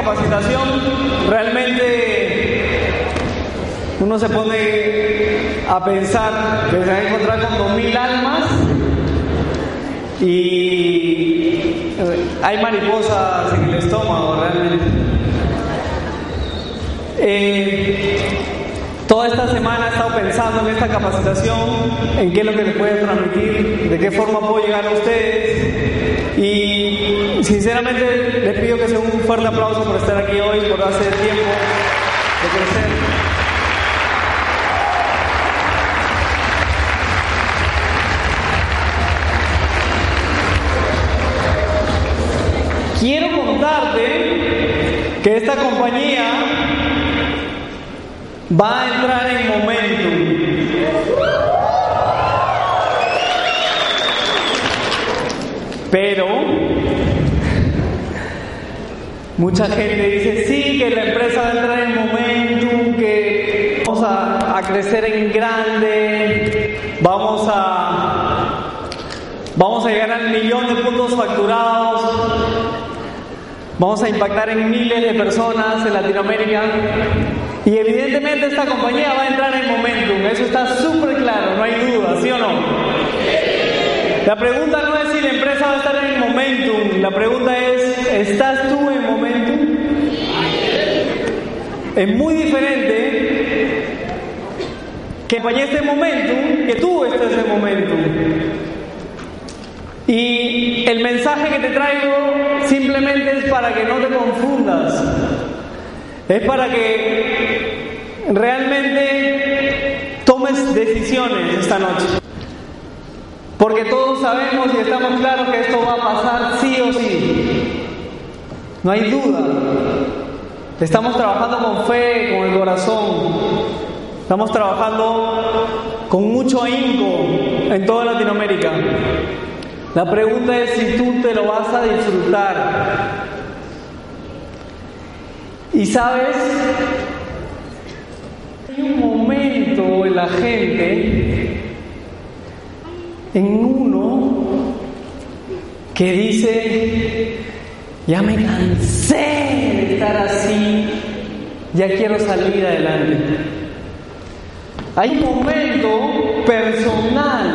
capacitación. Realmente uno se pone a pensar que se va a encontrar con dos mil almas y eh, hay mariposas en el estómago realmente. Eh, toda esta semana he estado pensando en esta capacitación, en qué es lo que les puede transmitir, de qué forma puedo llegar a ustedes y sinceramente les pido que sea un fuerte aplauso por estar aquí hoy, por darse el tiempo de crecer. Quiero contarte que esta compañía va a entrar en momentum. Pero mucha gente dice, sí, que la empresa va a entrar en momentum, que vamos a, crecer en grande, vamos a, vamos a llegar al millón de puntos facturados, vamos a impactar en miles de personas en Latinoamérica. Y evidentemente esta compañía va a entrar en momentum, eso está súper claro, no hay duda, ¿sí o no? La pregunta no es si la empresa va a estar en momentum, la pregunta es, ¿estás tú en momentum? Es muy diferente que compañía esté en momentum que tú estés en momentum. Y el mensaje que te traigo simplemente es para que no te confundas. Es para que realmente tomes decisiones esta noche. Porque todos sabemos y estamos claros que esto va a pasar sí o sí. No hay duda. Estamos trabajando con fe, con el corazón. Estamos trabajando con mucho ahínco en toda Latinoamérica. La pregunta es si tú te lo vas a disfrutar. Y sabes, hay un momento en la gente, en uno, que dice, ya me cansé de estar así, ya quiero salir adelante. Hay un momento personal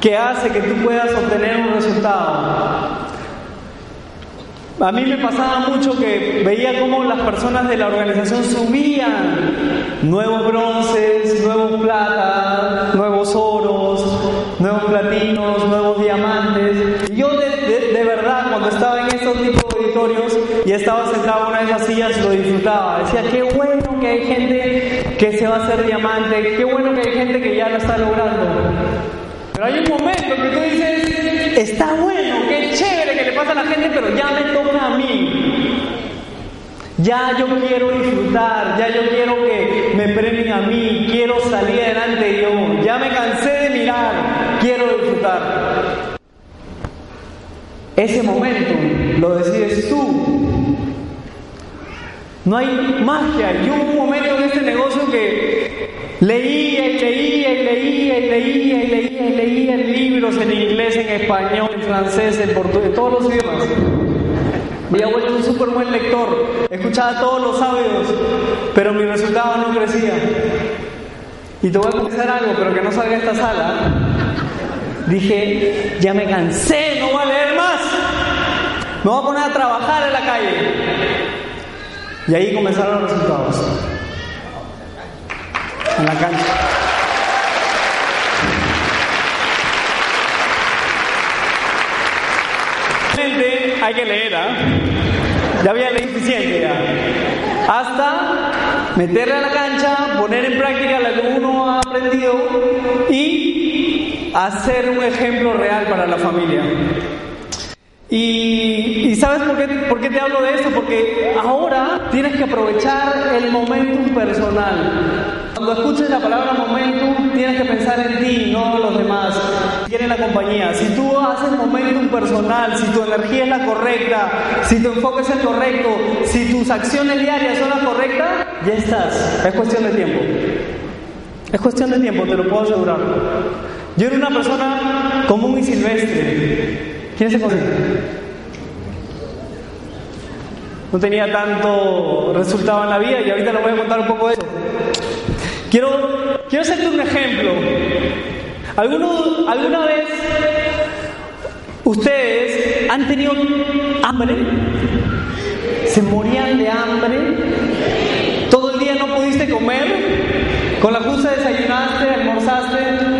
que hace que tú puedas obtener un resultado. A mí me pasaba mucho que veía cómo las personas de la organización subían nuevos bronces, nuevos platas, nuevos oros, estos tipos de auditorios y estaba sentado en una de esas sillas, lo disfrutaba. Decía, qué bueno que hay gente que se va a hacer diamante, qué bueno que hay gente que ya lo está logrando. Pero hay un momento que tú dices, está bueno, qué chévere que le pasa a la gente, pero ya me toca a mí. Ya yo quiero disfrutar, ya yo quiero que me premien a mí, quiero salir adelante yo, ya me cansé de mirar, quiero disfrutar. Ese momento lo decides tú. No hay magia. Yo hubo un momento en este negocio que leía y leía y leía y leía y leía y leía libros en inglés, en español, en francés, en portugués, en todos los idiomas. Me había vuelto un súper buen lector, escuchaba todos los audios, pero mi resultado no crecía. Y te voy a confesar algo, pero que no salga de esta sala. Dije, ya me cansé, no más. Me voy a poner a trabajar en la calle. Y ahí comenzaron los resultados. En la cancha. Hay que leer, ¿ah? Ya había leído suficiente ya. Hasta meterle a la cancha, poner en práctica lo que uno ha aprendido y hacer un ejemplo real para la familia. Y, ¿sabes por qué, por qué te hablo de esto? Porque ahora tienes que aprovechar el momentum personal. Cuando escuches la palabra momentum, tienes que pensar en ti, no en los demás. Quieren la compañía. Si tú haces momentum personal, si tu energía es la correcta, si tu enfoque es el correcto, si tus acciones diarias son las correctas, ya estás. Es cuestión de tiempo. Es cuestión de tiempo, te lo puedo asegurar. Yo era una persona común y silvestre. ¿Quién se? No tenía tanto resultado en la vida y ahorita les voy a contar un poco de eso. Quiero, quiero hacerte un ejemplo. ¿Alguno, ¿Alguna vez ustedes han tenido hambre? ¿Se morían de hambre? ¿Todo el día no pudiste comer? ¿Con la justa desayunaste, almorzaste?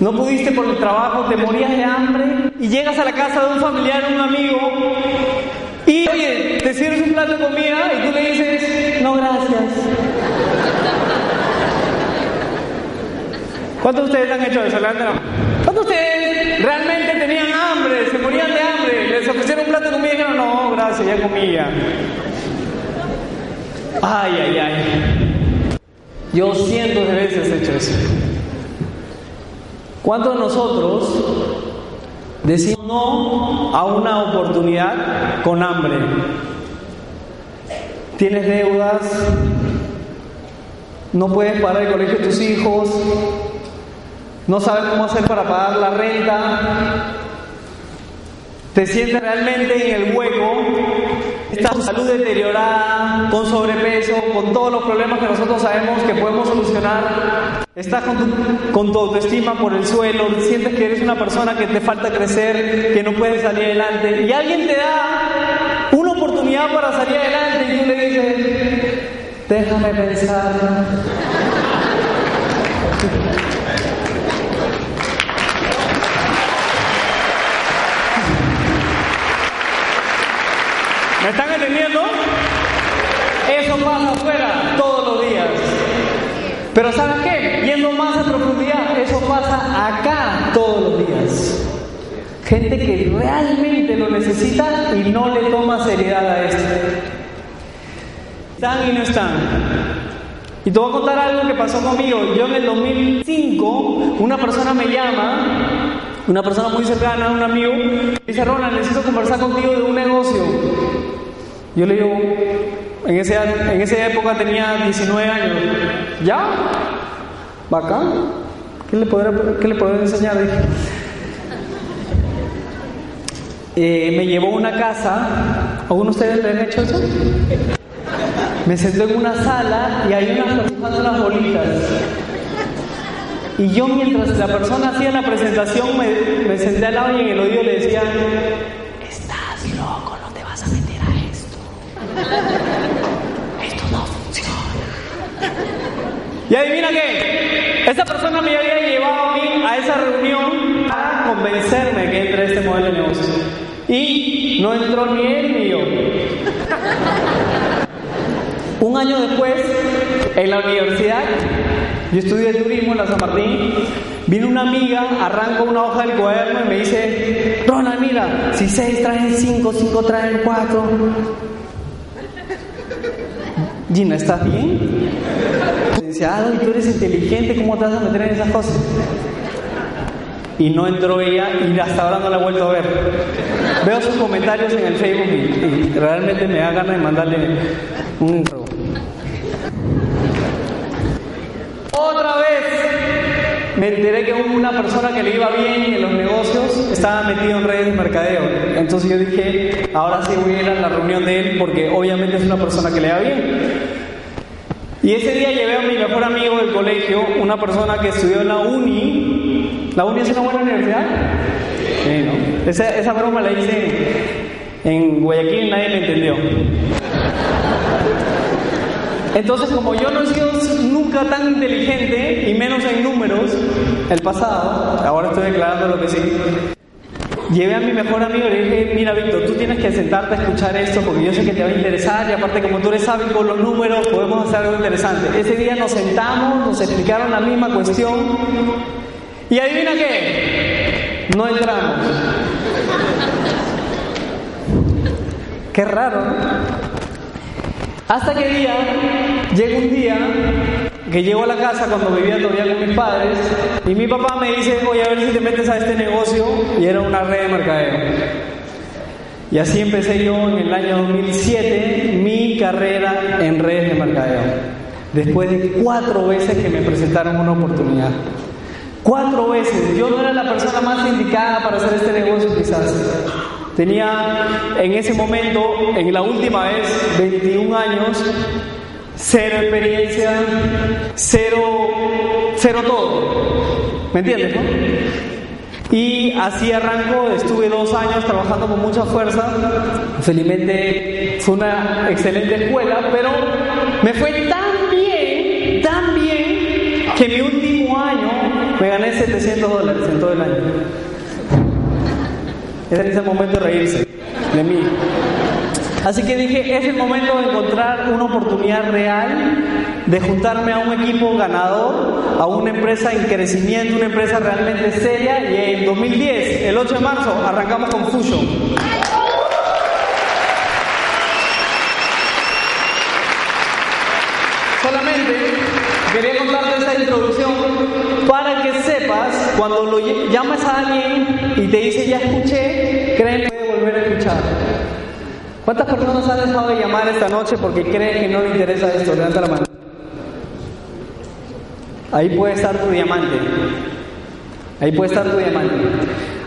No pudiste por el trabajo, te morías de hambre y llegas a la casa de un familiar, un amigo y oye, te sirves un plato de comida y tú le dices, no gracias. ¿Cuántos de ustedes han hecho eso? Mano. ¿Cuántos de ustedes realmente tenían hambre, se morían de hambre, les ofrecieron un plato de comida y dijeron, no, gracias, ya comía? Ay, ay, ay. Yo cientos de veces he hecho eso. ¿Cuántos de nosotros decimos no a una oportunidad con hambre? Tienes deudas, no puedes pagar el colegio de tus hijos, no sabes cómo hacer para pagar la renta, te sientes realmente en el hueco, estás tu salud deteriorada, con sobrepeso, con todos los problemas que nosotros sabemos que podemos solucionar, estás con tu, con tu autoestima por el suelo, sientes que eres una persona que te falta crecer, que no puedes salir adelante, y alguien te da una oportunidad para salir adelante y tú le dices, déjame pensar. Entendiendo? Eso pasa afuera todos los días. Pero ¿sabes qué? Yendo más a profundidad, eso pasa acá todos los días. Gente que realmente lo necesita y no le toma seriedad a esto. Están y no están. Y te voy a contar algo que pasó conmigo. Yo en el 2005, una persona me llama, una persona muy cercana, un amigo, dice, Ronald, necesito conversar contigo de un negocio. Yo le digo, en, ese, en esa época tenía 19 años. ¿Ya? ¿Bacán? ¿Qué le podré, qué le podré enseñar? Eh, me llevó a una casa. ¿Algunos de ustedes le han hecho eso? Me senté en una sala y hay unas personas unas bolitas. Y yo mientras la persona hacía la presentación me, me senté al lado y en el oído le decía, Esto no funciona. Y adivina qué, esa persona me había llevado a mí a esa reunión para convencerme que entre este modelo de negocio. Y no entró ni él ni yo. Un año después, en la universidad, yo estudié turismo en la San Martín, vino una amiga, arranca una hoja del cuaderno y me dice, Ronald, mira, si seis traen cinco, cinco traen cuatro. Gina, ¿estás bien? Dice, ah, tú eres inteligente, ¿cómo te vas a meter en esas cosas? Y no entró ella y hasta ahora no la he vuelto a ver. Veo sus comentarios en el Facebook y, y realmente me da ganas de mandarle un Otra vez me enteré que una persona que le iba bien en los negocios estaba metido en redes de mercadeo. Entonces yo dije, ahora sí voy a ir a la reunión de él porque obviamente es una persona que le va bien. Y ese día llevé a mi mejor amigo del colegio, una persona que estudió en la uni. ¿La uni es una buena universidad? Esa, broma la hice en Guayaquil nadie me entendió. Entonces, como yo no he sido nunca tan inteligente, y menos en números, el pasado, ahora estoy declarando lo que sí. Llevé a mi mejor amigo y le dije, mira Víctor, tú tienes que sentarte a escuchar esto porque yo sé que te va a interesar y aparte como tú eres hábil con los números, podemos hacer algo interesante. Ese día nos sentamos, nos explicaron la misma cuestión y adivina qué, no entramos. Qué raro. Hasta que día, llega un día que llego a la casa cuando vivía todavía con mis padres y mi papá me dice, voy a ver si te metes a este negocio y era una red de mercadeo. Y así empecé yo en el año 2007 mi carrera en redes de mercadeo. Después de cuatro veces que me presentaron una oportunidad. Cuatro veces. Yo no era la persona más indicada para hacer este negocio quizás. Tenía en ese momento, en la última vez, 21 años, cero experiencia, cero, cero todo. ¿Me entiendes? Y así arrancó, estuve dos años trabajando con mucha fuerza. Felizmente fue una excelente escuela, pero me fue tan bien, tan bien, que mi último año me gané 700 dólares en todo el año. Es ese momento de reírse de mí. Así que dije, es el momento de encontrar una oportunidad real de juntarme a un equipo ganador, a una empresa en crecimiento, una empresa realmente seria. Y en 2010, el 8 de marzo, arrancamos con Fusion. Solamente quería contarte esta introducción para que sepas, cuando lo llamas a alguien y te dice ya escuché, créeme que volver a escuchar. ¿Cuántas personas han dejado de llamar esta noche porque creen que no le interesa esto? Levanta la mano. Ahí puede estar tu diamante. Ahí puede estar tu diamante.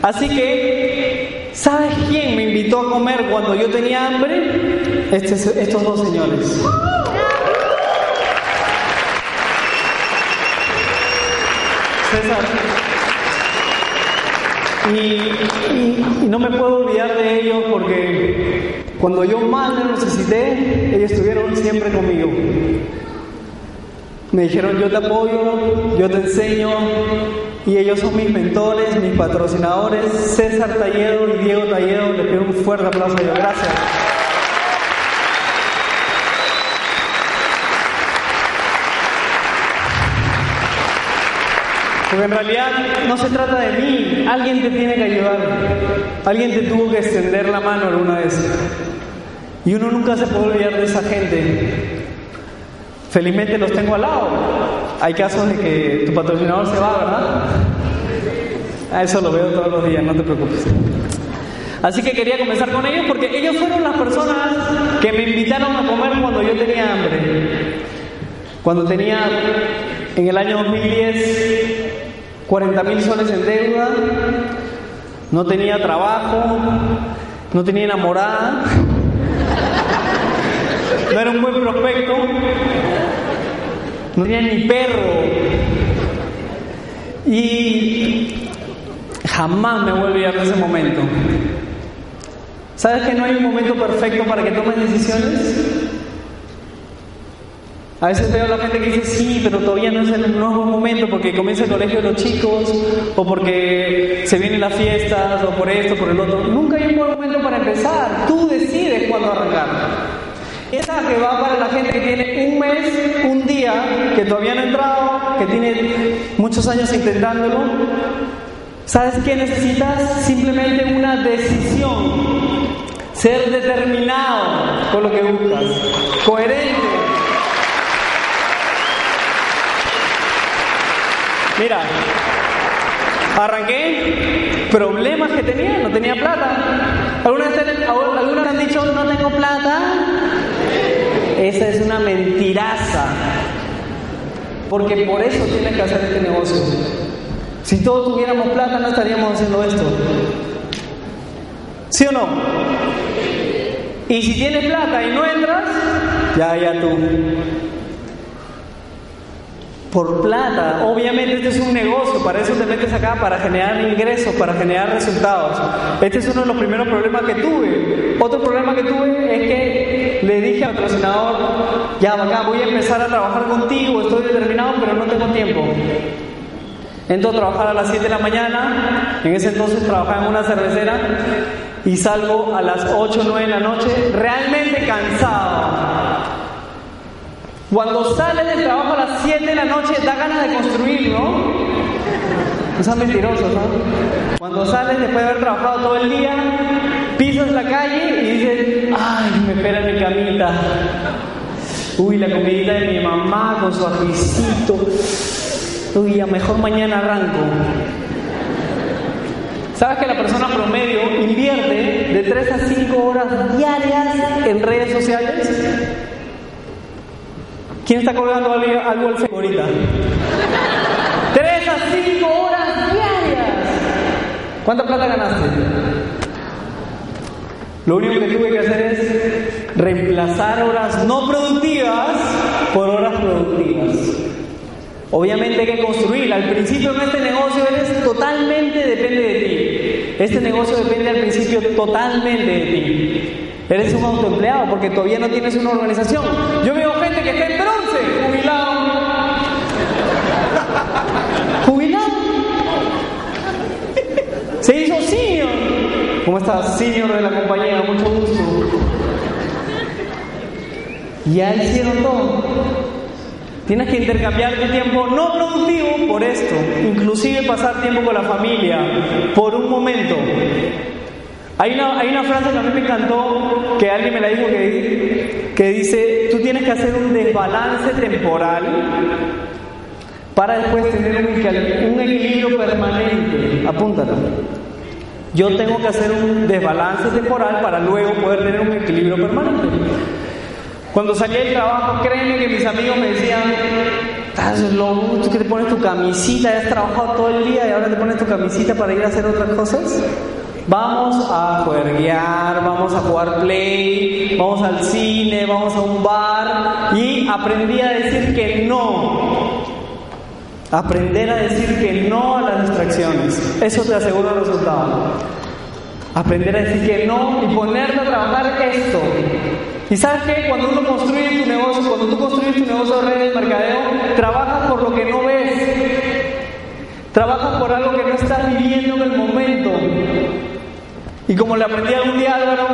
Así que, ¿sabes quién me invitó a comer cuando yo tenía hambre? Estos, estos dos señores. César. Y, y, no me puedo olvidar de ellos porque cuando yo más los necesité, ellos estuvieron siempre conmigo. Me dijeron, yo te apoyo, yo te enseño, y ellos son mis mentores, mis patrocinadores, César Talledo y Diego Talledo. Les pido un fuerte aplauso. Gracias. Porque en realidad no se trata de mí, alguien te tiene que ayudar, alguien te tuvo que extender la mano alguna vez. Y uno nunca se puede olvidar de esa gente. Felizmente los tengo al lado. Hay casos de que tu patrocinador se va, ¿verdad? Eso lo veo todos los días, no te preocupes. Así que quería comenzar con ellos porque ellos fueron las personas que me invitaron a comer cuando yo tenía hambre. Cuando tenía en el año 2010 40 mil soles en deuda, no tenía trabajo, no tenía enamorada, no era un buen prospecto, no tenía ni perro. Y jamás me voy a olvidar ese momento. ¿Sabes que no hay un momento perfecto para que tomes decisiones? A veces veo a la gente que dice, sí, pero todavía no es el nuevo momento porque comienza el colegio de los chicos, o porque se vienen las fiestas, o por esto, por el otro. Nunca hay un buen momento para empezar. Tú decides cuándo arrancar. Esa que va para la gente que tiene un mes, un día, que todavía no ha entrado, que tiene muchos años intentándolo. ¿Sabes qué necesitas? Simplemente una decisión, ser determinado con lo que buscas, coherente. Mira, arranqué problemas que tenía, no tenía plata. ¿Algunas algunos han dicho no tengo plata? Esa es una mentiraza. Porque por eso tienes que hacer este negocio. Si todos tuviéramos plata no estaríamos haciendo esto. ¿Sí o no? Y si tienes plata y no entras, ya, ya tú. Por plata, obviamente este es un negocio, para eso te metes acá, para generar ingresos, para generar resultados. Este es uno de los primeros problemas que tuve. Otro problema que tuve es que le dije al patrocinador, ya acá voy a empezar a trabajar contigo, estoy determinado, pero no tengo tiempo. Entro a trabajar a las 7 de la mañana, en ese entonces trabajaba en una cervecera y salgo a las 8 o 9 de la noche realmente cansado. Cuando sales del trabajo a las 7 de la noche da ganas de construir, ¿no? No sean mentirosos, ¿no? Cuando sales después de haber trabajado todo el día, pisas la calle y dices, ay, me espera mi camita. Uy, la comidita de mi mamá con su ajicito. Uy, a mejor mañana arranco. ¿Sabes que la persona promedio invierte de 3 a 5 horas diarias en redes sociales? ¿Quién está colgando algo, al Facebook ahorita? 3 a 5 horas diarias. ¿Cuánta plata ganaste? Lo único que tuve que hacer es reemplazar horas no productivas por horas productivas. Obviamente hay que construir. Al principio en este negocio eres totalmente depende de ti. Este negocio depende al principio totalmente de ti. Eres un autoempleado porque todavía no tienes una organización. Yo veo gente que está jubilado. Jubilado. Se hizo senior. ¿Cómo estás? Senior de la compañía, mucho gusto. Ya hicieron todo. Tienes que intercambiar tu tiempo no productivo por esto, inclusive pasar tiempo con la familia por un momento. Hay una, hay una frase que a mí me encantó, que alguien me la dijo, que, que dice, tú tienes que hacer un desbalance temporal para después tener un, equilibrio permanente. Apúntalo. Yo tengo que hacer un desbalance temporal para luego poder tener un equilibrio permanente. Cuando salí del trabajo, créeme que mis amigos me decían, estás loco, tú que te pones tu camisita, has trabajado todo el día y ahora te pones tu camisita para ir a hacer otras cosas. Vamos a juerguear, vamos a jugar play, vamos al cine, vamos a un bar y aprendí a decir que no. Aprender a decir que no a las distracciones. Eso te asegura el resultado. Aprender a decir que no y ponerte a trabajar esto. Y sabes que cuando uno construye tu negocio, cuando tú construyes tu negocio de redes de mercadeo, trabajas por lo que no ves. Trabajas por algo que no estás viviendo en el momento. Y como le aprendí algún día Álvaro,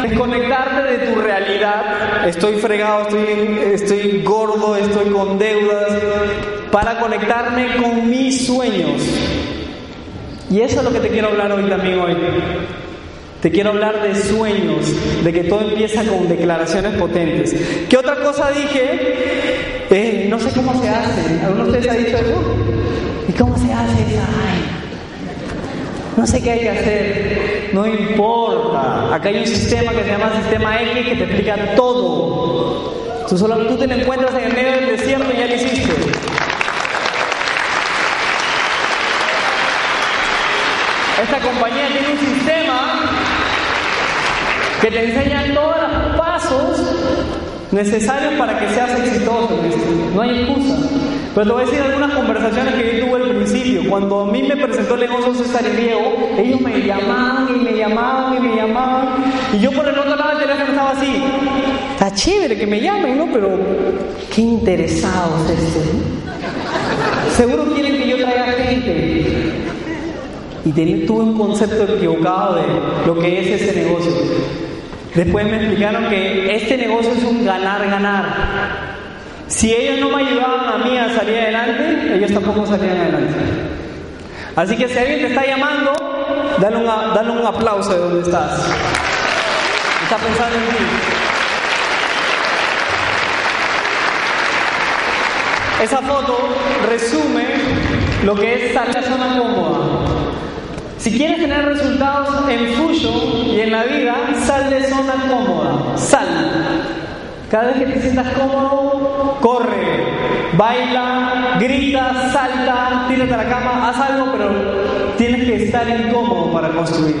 desconectarte de tu realidad. Estoy fregado, estoy, estoy gordo, estoy con deudas, para conectarme con mis sueños. Y eso es lo que te quiero hablar hoy también hoy. Te quiero hablar de sueños, de que todo empieza con declaraciones potentes. ¿Qué otra cosa dije? Eh, no sé cómo se hace. ¿Alguno de ustedes ha dicho eso? ¿Y cómo se hace esa? No sé qué hay que hacer. No importa. Acá hay un sistema que se llama sistema X que te explica todo. Tú solo tú te encuentras en el medio del desierto y ya lo hiciste. Esta compañía tiene un sistema que te enseña todos los pasos necesarios para que seas exitoso. No hay excusa. Pero te voy a decir algunas conversaciones que yo tuve al principio. Cuando a mí me presentó el negocio César y Diego, ellos me llamaban y me llamaban y me llamaban. Y yo por el otro lado del teléfono estaba así. Está chévere que me llamen, ¿no? Pero qué interesados estos. Seguro quieren que yo traiga gente. Y tuve un concepto equivocado de lo que es ese negocio. Después me explicaron que este negocio es un ganar-ganar. Si ellos no me ayudaban a mí a salir adelante, ellos tampoco salían adelante. Así que si alguien te está llamando, dale, una- dale un aplauso de donde estás. Está pensando en ti. Esa foto resume lo que es en la zona cómoda. Si quieres tener resultados en Fusion y en la vida, sal de zona cómoda. Sal. Cada vez que te sientas cómodo, corre, baila, grita, salta, tírate a la cama, haz algo, pero tienes que estar incómodo para construir.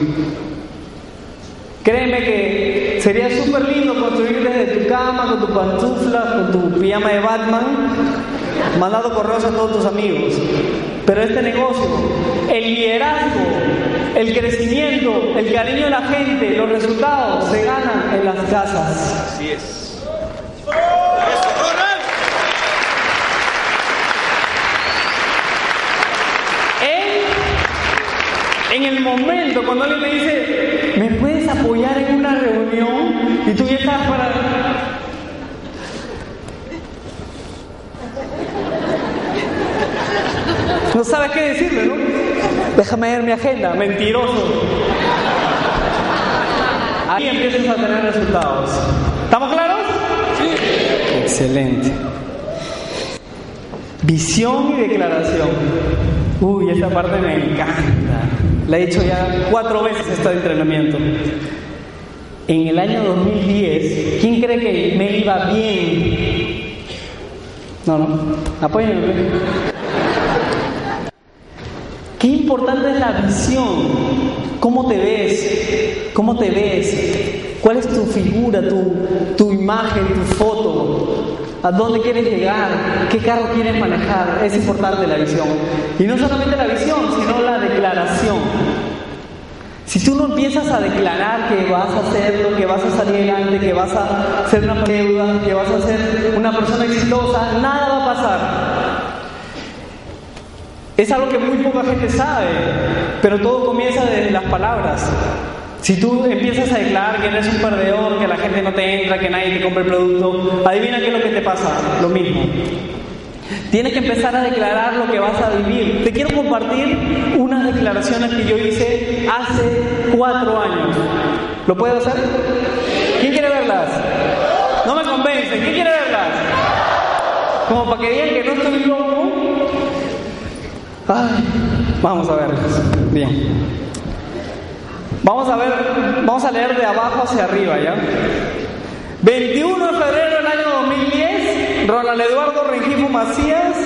Créeme que sería súper lindo construir desde tu cama, con tu pantufla, con tu pijama de Batman, mandando correos a todos tus amigos. Pero este negocio, el liderazgo, el crecimiento, el cariño de la gente, los resultados se ganan en las casas. Así es. En, el momento cuando alguien te dice, ¿me puedes apoyar en una reunión? Y tú ya estás para... No sabes qué decirle, ¿no? Déjame ver mi agenda, mentiroso. Ahí empiezas a tener resultados. ¿Estamos claros? Sí. Excelente. Visión y declaración. Uy, esta parte me encanta. La he hecho ya cuatro veces este entrenamiento. En el año 2010, ¿quién cree que me iba bien? No, no, apóyenme. Qué importante es la visión. ¿Cómo te ves? ¿Cómo te ves? ¿Cuál es tu figura, tu, tu imagen, tu foto? ¿A dónde quieres llegar? ¿Qué carro quieres manejar? Es importante la visión. Y no solamente la visión, sino la declaración. Si tú no empiezas a declarar que vas a hacerlo, que vas a salir adelante, que vas a ser una deuda, que vas a ser una persona exitosa, nada va a pasar. Es algo que muy poca gente sabe, pero todo comienza desde las palabras. Si tú empiezas a declarar que eres un perdedor, que la gente no te entra, que nadie te compra el producto, adivina qué es lo que te pasa, lo mismo. Tienes que empezar a declarar lo que vas a vivir. Te quiero compartir unas declaraciones que yo hice hace cuatro años. ¿Lo puedo hacer? ¿Quién quiere verlas? No me convence. ¿Quién quiere verlas? Como para que digan que no estoy loco. Ay, vamos a verlas. Bien. Vamos a ver, vamos a leer de abajo hacia arriba, ¿ya? 21 de febrero del año 2010, Ronald Eduardo Rengifo Macías,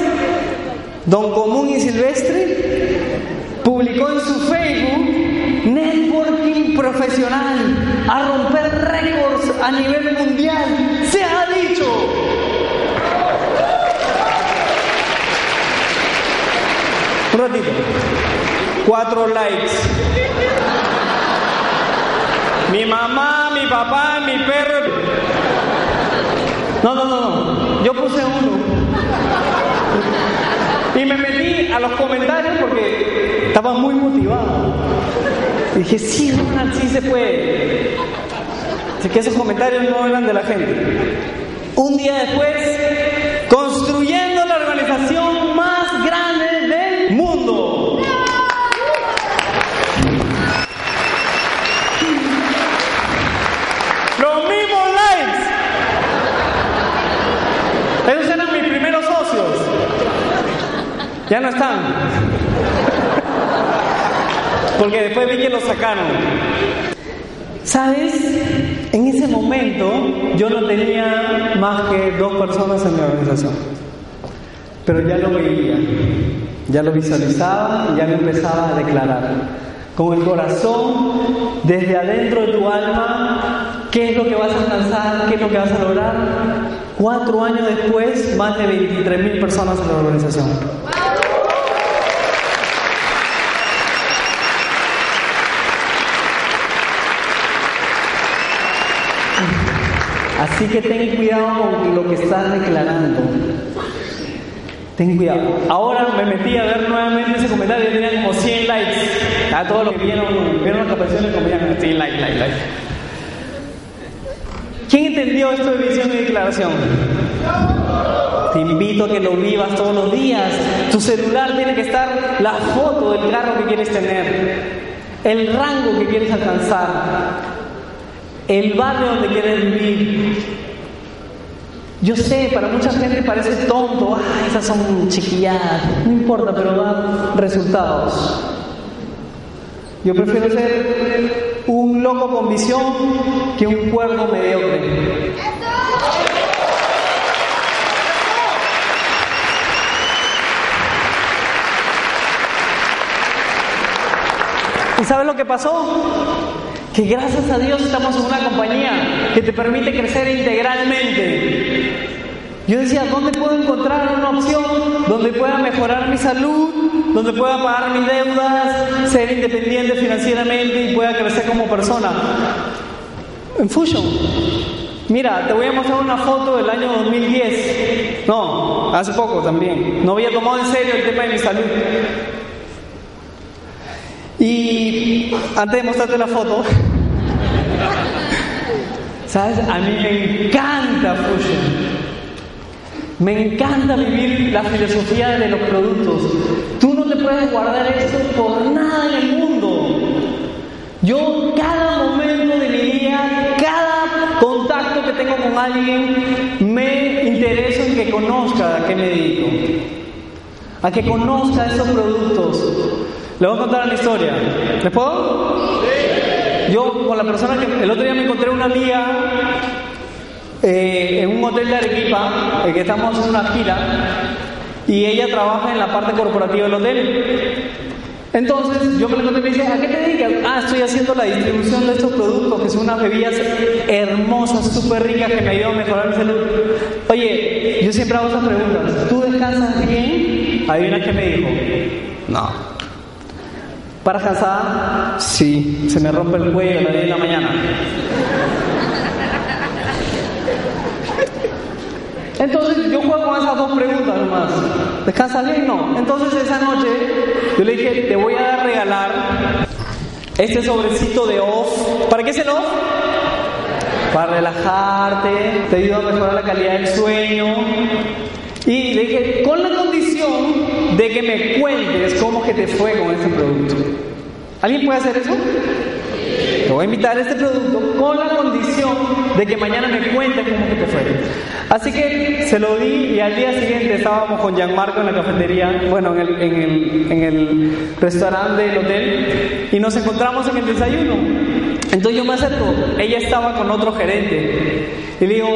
Don Común y Silvestre, publicó en su Facebook Networking Profesional a romper récords a nivel mundial. Se ha dicho. Un ratito. Cuatro likes. Mi mamá, mi papá, mi perro. No, no, no, no. Yo puse uno. Y me metí a los comentarios porque estaba muy motivado. Y dije, sí, Ronald, sí se puede. Así que esos comentarios no eran de la gente. Un día después, construyendo la organización Esos eran mis primeros socios. Ya no están. Porque después vi que los sacaron. ¿Sabes? En ese momento yo no tenía más que dos personas en mi organización. Pero ya lo veía, ya lo visualizaba y ya lo empezaba a declarar. Con el corazón, desde adentro de tu alma, qué es lo que vas a alcanzar, qué es lo que vas a lograr. Cuatro años después, más de 23 mil personas en la organización. Así que ten cuidado con lo que estás declarando. Ten cuidado. Ahora me metí a ver nuevamente ese comentario y tenía como 100 likes. A todos los que vieron, vieron las captaciones como ya 100 likes, like, like. ¿Quién entendió esto de visión y declaración? Te invito a que lo vivas todos los días. Tu celular tiene que estar la foto del carro que quieres tener, el rango que quieres alcanzar, el barrio donde quieres vivir. Yo sé, para mucha gente parece tonto, ah, esas son chiquilladas, no importa, pero da resultados. Yo prefiero ser un loco con visión que un cuerdo mediocre. ¿Y sabes lo que pasó? Que gracias a Dios estamos en una compañía que te permite crecer integralmente. Yo decía, ¿dónde puedo encontrar una opción donde pueda mejorar mi salud, donde pueda pagar mis deudas, ser independiente financieramente y pueda crecer como persona? En Fusion. Mira, te voy a mostrar una foto del año 2010. No, hace poco también. No había tomado en serio el tema de mi salud. Y antes de mostrarte la foto, ¿sabes? A mí me encanta Fusion. Me encanta vivir la filosofía de los productos. Tú no te puedes guardar esto por nada en el mundo. Yo cada momento de mi día, cada contacto que tengo con alguien, me intereso en que conozca a qué me dedico. A que conozca esos productos. Le voy a contar la historia. ¿Les puedo? Yo con la persona que el otro día me encontré una amiga eh, en un hotel de Arequipa, eh, que estamos en una gira, y ella trabaja en la parte corporativa del hotel. Entonces yo me y me dice, ¿a qué te dedicas? Ah, estoy haciendo la distribución de estos productos, que son unas bebidas hermosas, súper ricas, que me ayudan a mejorar mi salud. Oye, yo siempre hago esas preguntas. ¿Tú descansas bien? Adivina qué me dijo. No. ¿Para cansada? Sí, se me rompe el cuello a las 10 de la mañana. Entonces yo juego con esas dos preguntas nomás. ¿Descansas bien? No. Entonces esa noche yo le dije, te voy a regalar este sobrecito de off. ¿Para qué es el off? Para relajarte, te ayuda a mejorar la calidad del sueño. Y le dije, con la condición de que me cuentes cómo que te fue con este producto. ¿Alguien puede hacer eso? Voy a invitar a este producto con la condición de que mañana me cuentes cómo que te fue. Así que se lo di y al día siguiente estábamos con Gianmarco en la cafetería, bueno, en el, en el, en el restaurante del hotel y nos encontramos en el desayuno. Entonces yo me acerco, ella estaba con otro gerente y le digo,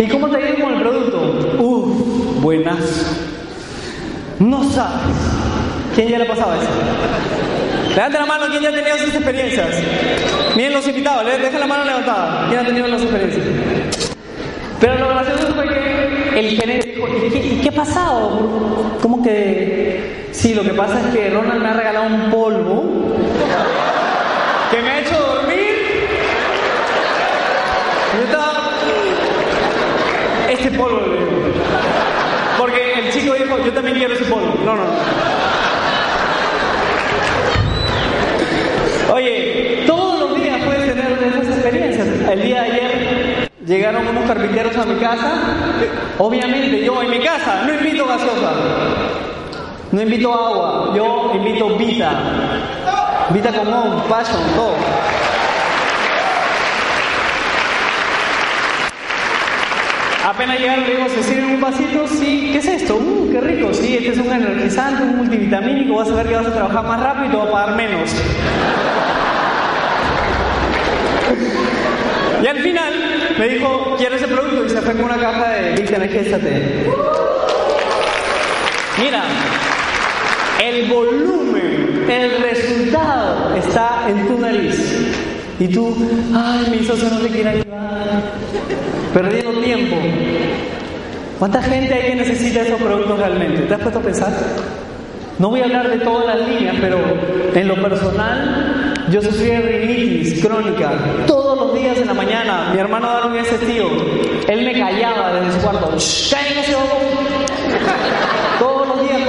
¿y cómo te ha ido con el producto? Uf, buenas. No sabes. ¿Quién ya le pasaba eso? Levante la mano, ¿quién ya ha tenido esas experiencias? Miren los invitados, deja la mano levantada. ¿Quién ha tenido las experiencias? Pero lo gracioso fue que el gerente dijo, ¿y qué, ¿y qué ha pasado? Como que, sí, lo que pasa es que Ronald me ha regalado un polvo que me ha hecho dormir. Yo estaba, este polvo. Porque el chico dijo, yo también quiero ese polvo. No, no. Oye, todos los días puedes tener esas El día de ayer llegaron unos carpinteros a mi casa. Obviamente, yo en mi casa no invito gaseosa, no invito agua, yo invito Vita. Vita común, passion, todo. Apenas llegaron, le digo, ¿se sirven un vasito? Sí, ¿qué es esto? Uh, qué rico, sí, este es un energizante, un multivitamínico, vas a ver que vas a trabajar más rápido y te va a pagar menos. Y al final me dijo, quiero ese producto y se fue con una caja de Vita Energésate. Mira, el volumen, el resultado está en tu nariz. Y tú, ay, mi socio no te quiere ayudar. Perdiendo tiempo. ¿Cuánta gente hay que necesita esos productos realmente? ¿Te has puesto a pensar? No voy a hablar de todas las líneas, pero en lo personal, yo sufrí de rinitis crónica. Todos los días en la mañana, mi hermano Daron ese tío, él me callaba desde su cuarto. ¡Cállate ese Todos los días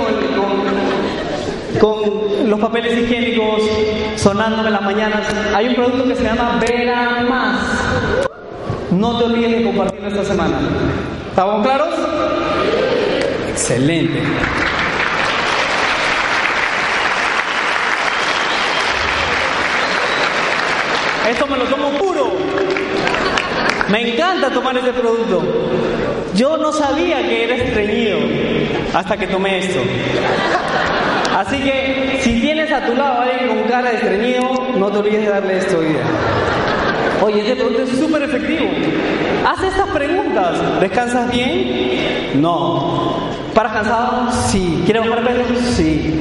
con, con, los papeles higiénicos sonándome en las mañanas. Hay un producto que se llama Vera Más. No te olvides de compartirlo esta semana. ¿Estamos claros? Excelente. Esto me lo tomo puro. Me encanta tomar este producto. Yo no sabía que era estreñido hasta que tomé esto. Así que si tienes a tu lado a alguien con cara de estreñido, no te olvides de darle esto hoy. Oye, este producto es súper efectivo. Haz estas preguntas. ¿Descansas bien? No. ¿Paras cansado? Sí. ¿Quieres bajar peso? Sí.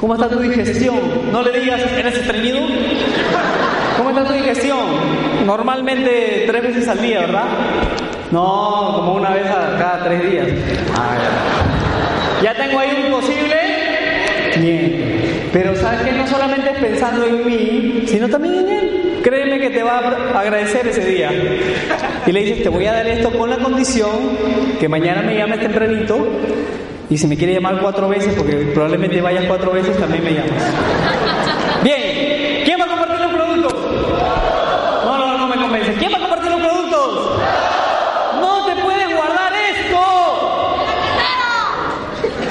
¿Cómo está tu digestión? No le digas, ¿eres estreñido? ¿Cómo está tu digestión? Normalmente tres veces al día, ¿verdad? No, como una vez a cada tres días. Ah, ya. tengo ahí un posible. Bien. Pero sabes que no solamente es pensando en mí, sino también en él. Créeme que te va a agradecer ese día. Y le dices, te voy a dar esto con la condición que mañana me llames tempranito y si me quiere llamar cuatro veces, porque probablemente vayas cuatro veces, también me llamas. Bien, ¿quién va a compartir los productos? No, no, no me convence. ¿Quién va a compartir los productos? No te puedes guardar esto.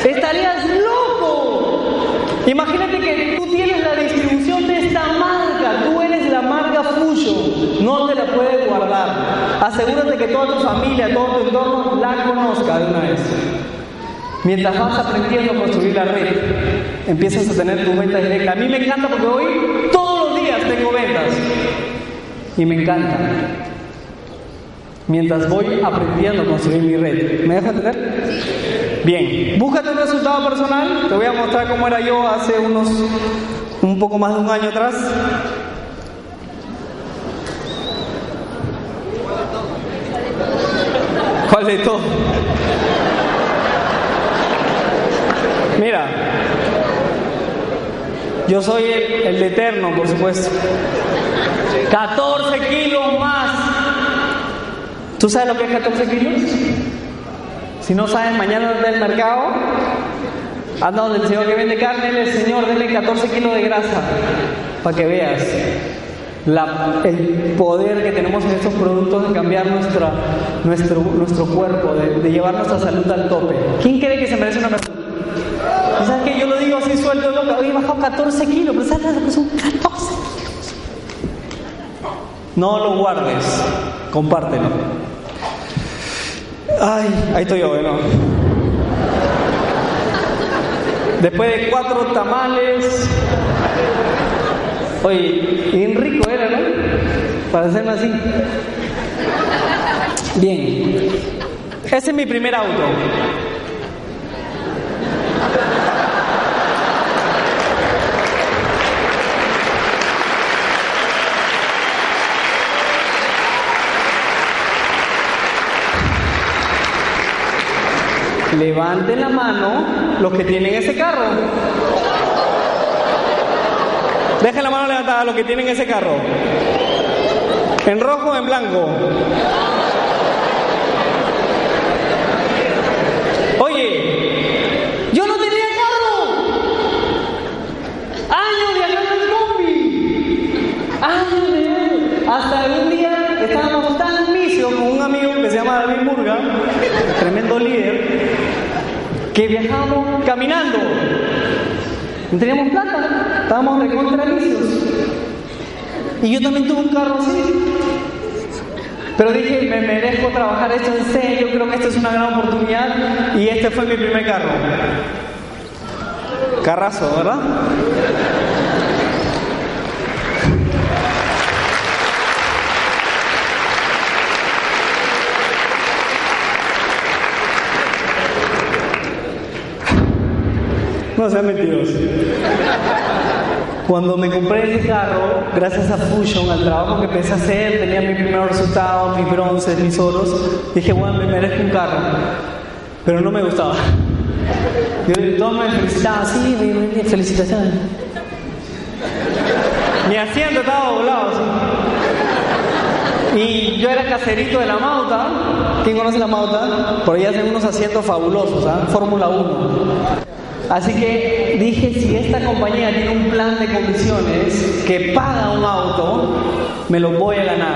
Estarías loco. Imagínate que tú tienes la distribución de esta marca, tú eres la marca Fusion, no te la puedes guardar. Asegúrate que toda tu familia, todo tu entorno la conozca de una vez. Mientras vas aprendiendo a construir la red, empiezas a tener tu venta directa. A mí me encanta porque hoy todos los días tengo ventas. Y me encanta. Mientras voy aprendiendo a construir mi red. ¿Me dejas entender? Bien, búscate un resultado personal. Te voy a mostrar cómo era yo hace unos, un poco más de un año atrás. ¿Cuál de todo? Mira, yo soy el, eterno, por supuesto. 14 kilos más. ¿Tú sabes lo que es 14 kilos? Si no sabes, mañana del mercado, anda donde el Señor que vende carne, el Señor, denle 14 kilos de grasa, para que veas el poder que tenemos en estos productos de cambiar nuestra, nuestro, nuestro cuerpo, de, llevar nuestra salud al tope. ¿Quién cree que se merece una mejor? ¿Sabes que Yo lo digo así suelto de boca. Hoy he bajado 14 kilos, pero ¿sabes son 14 kilos? No lo guardes, compártelo. Ay, ahí estoy yo, bueno. Después de cuatro tamales. Oye, bien rico era, ¿no? Para hacerlo así. Bien. Ese es mi primer auto. Levanten la mano los que tienen ese carro. Dejen la mano levantada los que tienen ese carro. En rojo o en blanco. Oye, yo no tenía carro. Años viajando en combi. Años de Hasta un día estábamos tan misios con un amigo que se llama David Murga, tremendo líder que viajamos caminando. No teníamos plata, estábamos recontra Y yo también tuve un carro así. Pero dije, me merezco trabajar esto en serio, creo que esto es una gran oportunidad y este fue mi primer carro. Carrazo, ¿verdad? No sean mentirosos. Cuando me compré ese carro, gracias a Fusion, al trabajo que empecé a hacer, tenía mi primer resultado, mis bronces, mis oros, dije, bueno, me merezco un carro. Pero no me gustaba. Yo todos me felicitaban, sí, me, felicitaciones. Mi asiento estaba doblado. Y yo era caserito de la Mauta. ¿Quién conoce la Mauta? Por ahí hacen unos asientos fabulosos, ¿ah? Fórmula 1. Así que dije, si esta compañía tiene un plan de condiciones que paga un auto, me lo voy a ganar.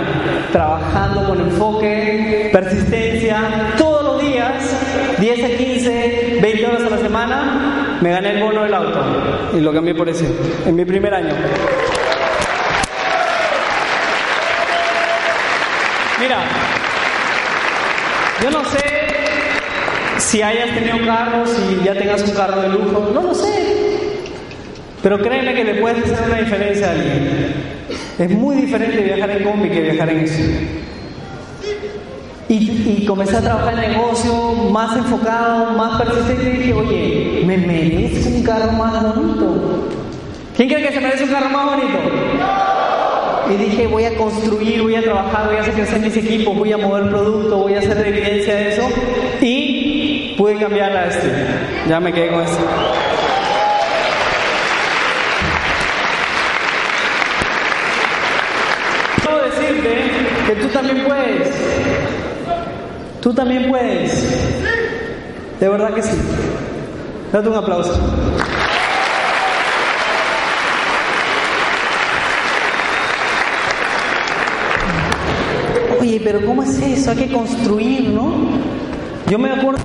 Trabajando con enfoque, persistencia, todos los días 10 a 15, 20 horas a la semana, me gané el bono del auto y lo cambié por ese, en mi primer año. Mira, yo no sé si hayas tenido carro, si ya tengas un carro de lujo, no lo sé. Pero créeme que le puedes hacer una diferencia a alguien. Es muy diferente viajar en combi que viajar en eso. Y, y comencé a trabajar en negocio más enfocado, más persistente y dije, oye, me merezco un carro más bonito. ¿Quién cree que se merece un carro más bonito? Y dije, voy a construir, voy a trabajar, voy a hacer crecer mis equipos, voy a mover producto, voy a hacer evidencia de eso. Y pude cambiar a este. Ya me quedé con este. Quiero decirte que tú también puedes. Tú también puedes. De verdad que sí. Date un aplauso. Oye, pero ¿cómo es eso? Hay que construir, ¿no? Yo me acuerdo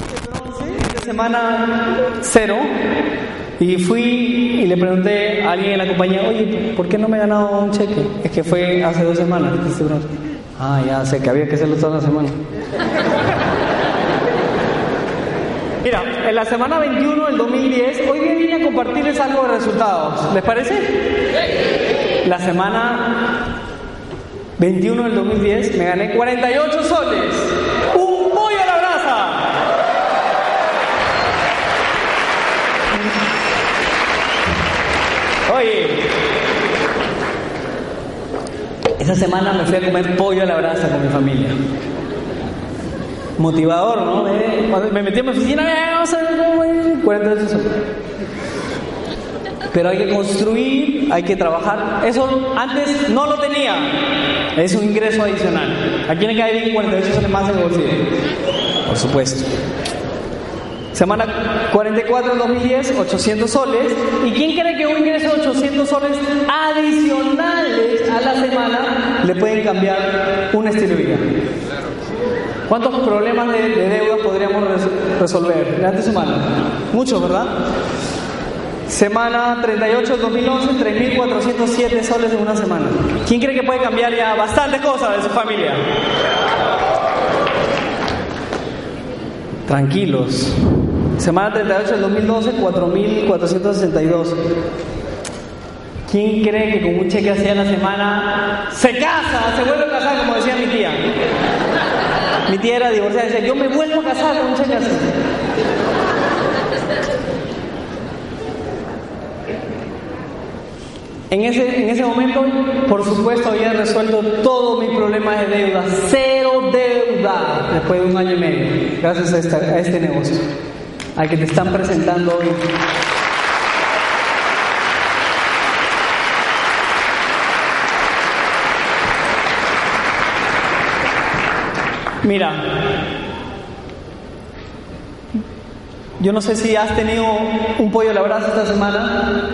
semana cero, y fui y le pregunté a alguien en la compañía, oye, ¿por qué no me he ganado un cheque? Es que fue hace dos semanas este. Ah, ya sé que había que hacerlo toda la semana. Mira, en la semana 21 del 2010, hoy día vine a compartirles algo de resultados. ¿Les parece? La semana 21 del 2010 me gané 48 soles. ¡Un pollo a la brasa! Esa semana me fui a comer pollo a la brasa con mi familia. Motivador, ¿no? Eh, me metí en mi oficina, "Eh, vamos a ver cómo es". 48 soles. Pero hay que construir, hay que trabajar. Eso antes no lo tenía. Es un ingreso adicional. ¿A quién le cae bien 48 soles más en el bolsillo? Por supuesto. Semana 44 del 2010, 800 soles. ¿Y quién cree que un ingreso de 800 soles adicionales a la semana le pueden cambiar un estilo de vida? ¿Cuántos problemas de, de deuda podríamos res- resolver? Levante su mano. Muchos, ¿verdad? Semana 38 del 2011, 3.407 soles en una semana. ¿Quién cree que puede cambiar ya bastantes cosas de su familia? Tranquilos. Semana 38 del 2012, 4.462. ¿Quién cree que con un cheque así a la semana se casa, se vuelve a casar, como decía mi tía? Mi tía era divorciada decía, yo me vuelvo a casar con un cheque así. En ese, en ese momento, por supuesto, había resuelto todos mis problemas de deuda. Cero deuda después de un año y medio, gracias a este negocio, al que te están presentando hoy. Mira, yo no sé si has tenido un pollo a la brasa esta semana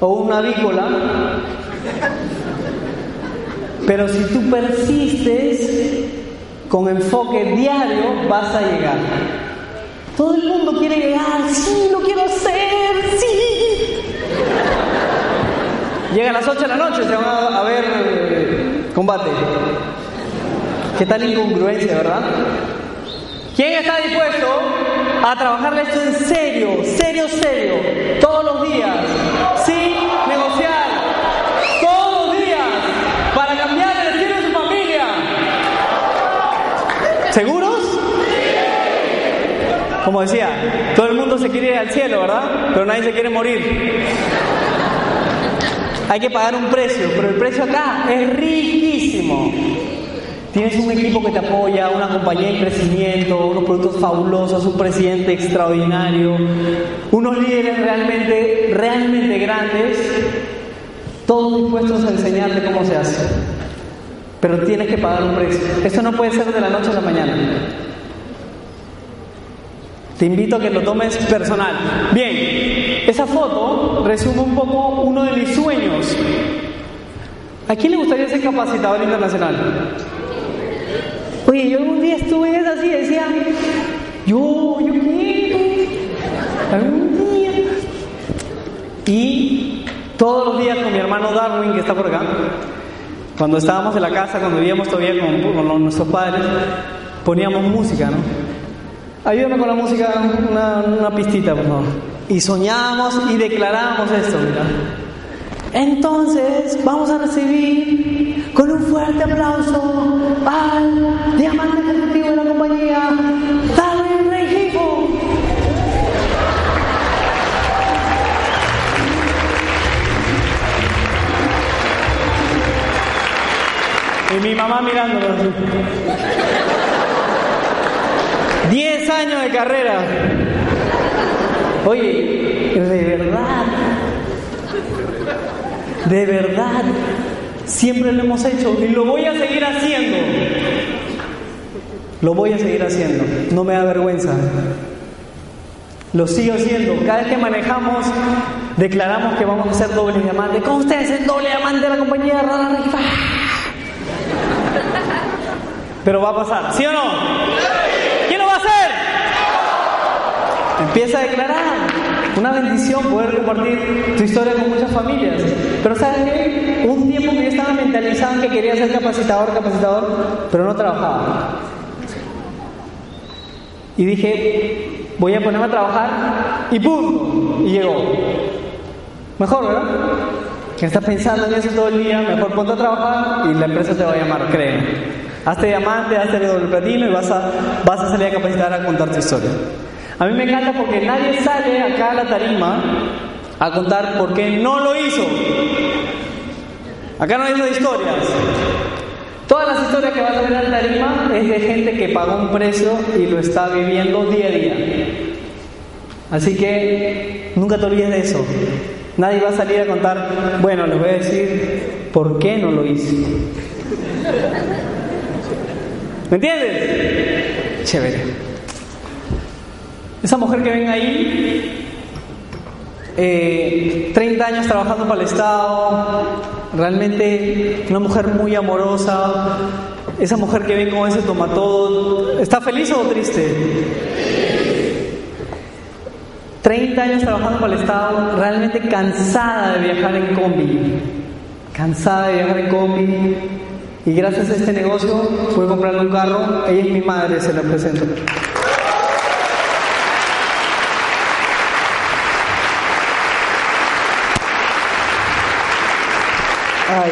o una avícola, pero si tú persistes con enfoque diario, vas a llegar. Todo el mundo quiere llegar, sí, lo quiero hacer, sí. Llega a las 8 de la noche, se van a, ver eh, combate. Qué tal incongruencia, ¿verdad? ¿Quién está dispuesto a trabajarle esto en serio, serio, serio, todos los días, sin negociar, todos los días, para cambiar el destino de su familia? ¿Seguros? Como decía, todo el mundo se quiere ir al cielo, ¿verdad? Pero nadie se quiere morir. Hay que pagar un precio, pero el precio acá es riquísimo. Tienes un equipo que te apoya, una compañía en crecimiento, unos productos fabulosos, un presidente extraordinario, unos líderes realmente, realmente grandes, todos dispuestos a enseñarte cómo se hace. Pero tienes que pagar un precio. Esto no puede ser de la noche a la mañana. Te invito a que lo tomes personal. Bien, esa foto resume un poco uno de mis sueños. ¿A quién le gustaría ser capacitador internacional? Oye, yo algún día estuve así decía, Yo, yo quiero. Algún día. Y todos los días con mi hermano Darwin, que está por acá, cuando estábamos en la casa, cuando vivíamos todavía con, nuestros padres, poníamos música, ¿no? Ayúdame con la música, una, pistita, por favor. Y soñábamos y declarábamos esto, mira. Entonces, vamos a recibir con un fuerte aplauso al diamante ejecutivo de la compañía, Darwin Rengifo. Y mi mamá mirándolo años de carrera. Oye, de verdad, de verdad, siempre lo hemos hecho y lo voy a seguir haciendo. Lo voy a seguir haciendo, no me da vergüenza. Lo sigo haciendo. Cada vez que manejamos, declaramos que vamos a ser doble diamante. Con ustedes el doble diamante de la compañía Rara Rifa. Pero va a pasar, ¿sí o no? ¿Quién lo va a hacer? Empieza a declarar. Una bendición poder compartir tu historia con muchas familias. Pero ¿sabes? Un tiempo que yo estaba mentalizado en que quería ser capacitador, capacitador, pero no trabajaba. Y dije, voy a ponerme a trabajar y ¡pum! Y llegó. Mejor, ¿verdad? Que estás pensando en eso todo el día, mejor ponte a trabajar y la empresa te va a llamar, créeme. Hazte diamante, hazte doble platino y vas a, vas a salir a capacitar a contar tu historia. A mí me encanta porque nadie sale acá a la tarima a contar por qué no lo hizo. Acá no hay historias. Todas las historias que vas a ver en la tarima es de gente que pagó un precio y lo está viviendo día a día. Así que nunca te olvides de eso. Nadie va a salir a contar, bueno, les voy a decir por qué no lo hice. ¿Me entiendes? Chévere. Esa mujer que ven ahí, eh, 30 años trabajando para el Estado, realmente una mujer muy amorosa. Esa mujer que ven con ese tomatón, ¿está feliz o triste? 30 años trabajando para el Estado, realmente cansada de viajar en combi. Cansada de viajar en combi. Y gracias a este negocio pude comprarle un carro. Ella es mi madre, se la presento. Ay.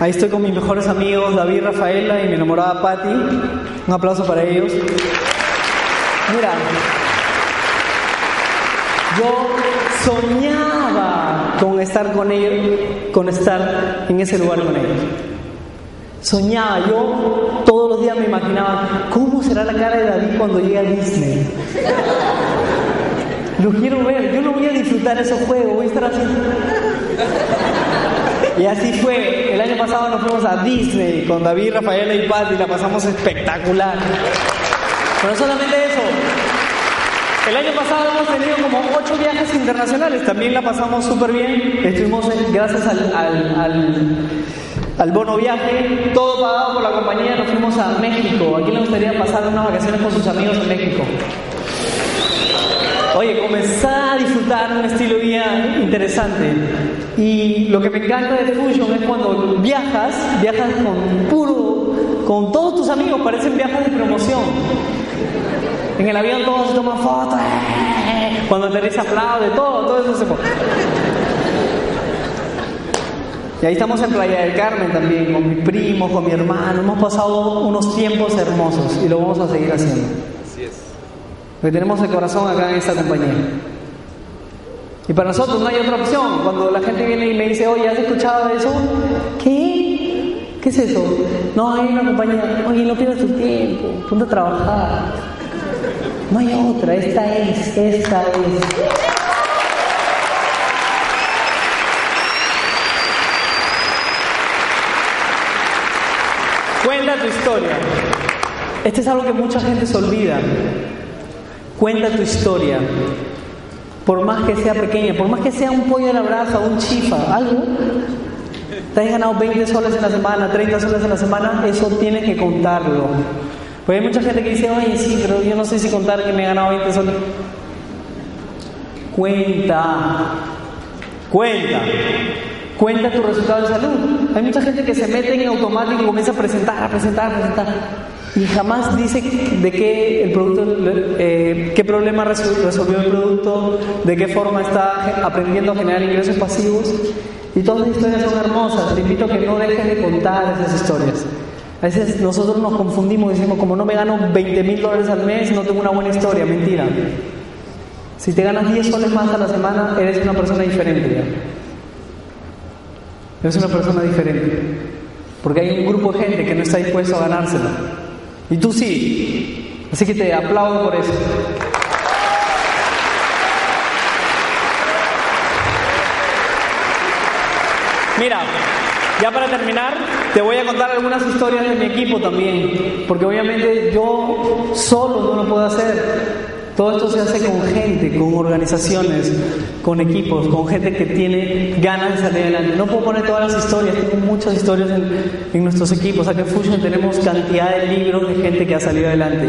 Ahí estoy con mis mejores amigos, David, Rafaela y mi enamorada Patti. Un aplauso para ellos. Mira, yo soñaba con estar con ellos, con estar en ese lugar con ellos. Soñaba, yo todos los días me imaginaba cómo será la cara de David cuando llegue a Disney. Lo quiero ver, yo no voy a disfrutar esos juegos, voy a estar así. Y así fue. El año pasado nos fuimos a Disney con David, Rafaela y Patti, la pasamos espectacular. Pero no solamente eso. El año pasado hemos tenido como ocho viajes internacionales, también la pasamos súper bien. Estuvimos, gracias al, al, al, al bono viaje, todo pagado por la compañía, nos fuimos a México. ¿A quién le gustaría pasar unas vacaciones con sus amigos en México? Oye, comenzar a disfrutar un estilo de vida interesante. Y lo que me encanta de Fusion es cuando viajas, viajas con puro, con todos tus amigos, parecen viajes de promoción. En el avión todos se toman fotos, ¡eh! cuando aterriza aplaude, todo, todo eso se pone. Y ahí estamos en Playa del Carmen también, con mi primo, con mi hermano. Hemos pasado unos tiempos hermosos y lo vamos a seguir haciendo. Porque tenemos el corazón acá en esta compañía. Y para nosotros no hay otra opción. Cuando la gente viene y me dice, oye, ¿has escuchado eso? ¿Qué? ¿Qué es eso? No, hay una compañía. Oye, no pierdas tu tiempo. Ponte a trabajar. No hay otra. Esta es. Esta es. Cuenta tu historia. Este es algo que mucha gente se olvida. Cuenta tu historia. Por más que sea pequeña, por más que sea un pollo a la brasa, un chifa, algo. Te has ganado 20 soles en la semana, 30 soles en la semana, eso tienes que contarlo. Pues hay mucha gente que dice, oye, sí, pero yo no sé si contar que me he ganado 20 soles. Cuenta, cuenta, cuenta tu resultado de salud. Hay mucha gente que se mete en automático y comienza a presentar, a presentar, a presentar. Y jamás dice de qué el producto, eh, qué problema resolvió el producto, de qué forma está aprendiendo a generar ingresos pasivos. Y todas las historias son hermosas. Te invito a que no dejes de contar esas historias. A veces nosotros nos confundimos y decimos, como no me gano 20 mil dólares al mes, no tengo una buena historia. Mentira. Si te ganas 10 soles más a la semana, eres una persona diferente. Eres una persona diferente. Porque hay un grupo de gente que no está dispuesto a ganársela. Y tú sí. Así que te aplaudo por eso. Mira, ya para terminar, te voy a contar algunas historias de mi equipo también, porque obviamente yo solo no lo puedo hacer. Todo esto se hace con gente, con organizaciones, con equipos, con gente que tiene ganas de salir adelante. No puedo poner todas las historias, tengo muchas historias en, nuestros equipos. Aquí en Fusion tenemos cantidad de libros de gente que ha salido adelante.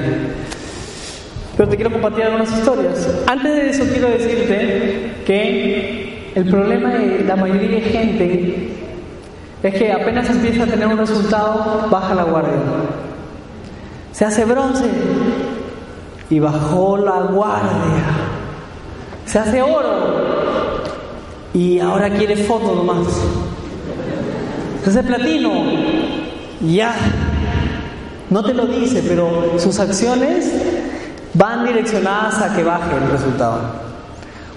Pero te quiero compartir algunas historias. Antes de eso quiero decirte que el problema de la mayoría de gente es que apenas empieza a tener un resultado, baja la guardia. Se hace bronce y bajó la guardia. Se hace oro y ahora quiere foto nomás. Se hace platino ya. No te lo dice, pero sus acciones van direccionadas a que baje el resultado.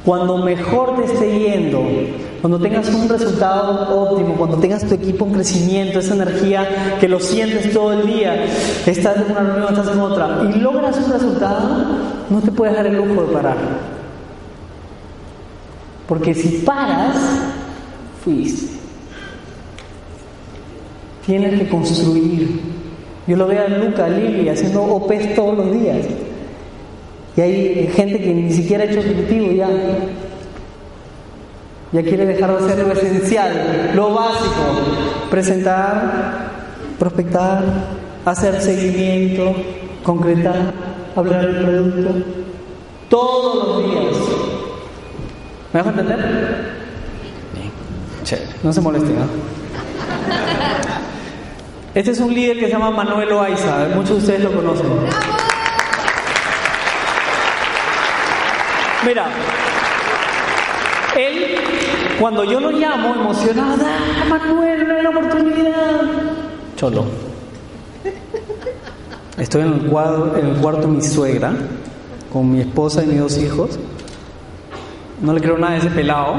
Cuando mejor te esté yendo, cuando tengas un resultado óptimo, cuando tengas tu equipo en crecimiento, esa energía que lo sientes todo el día, estás en una reunión, estás en otra, y logras un resultado, no te puedes dar el lujo de parar. Porque si paras, fuiste. Tienes que construir. Yo lo veo a Luca, a Lili, haciendo OPs todos los días. Y hay gente que ni siquiera ha hecho ejecutivo ya. Ya quiere dejar de hacer lo esencial, lo básico. Presentar, prospectar, hacer seguimiento, concretar, hablar del producto. Todos los días. ¿Me dejo entender? Chévere, no se molesten. ¿no? Este es un líder que se llama Manuel Oaiza, muchos de ustedes lo conocen. Mira, él, cuando yo lo llamo emocionado, ¡ah, Manuel, una oportunidad! Cholo. Estoy en el, cuadro, en el cuarto de mi suegra, con mi esposa y mis dos hijos. No le creo nada a ese pelado.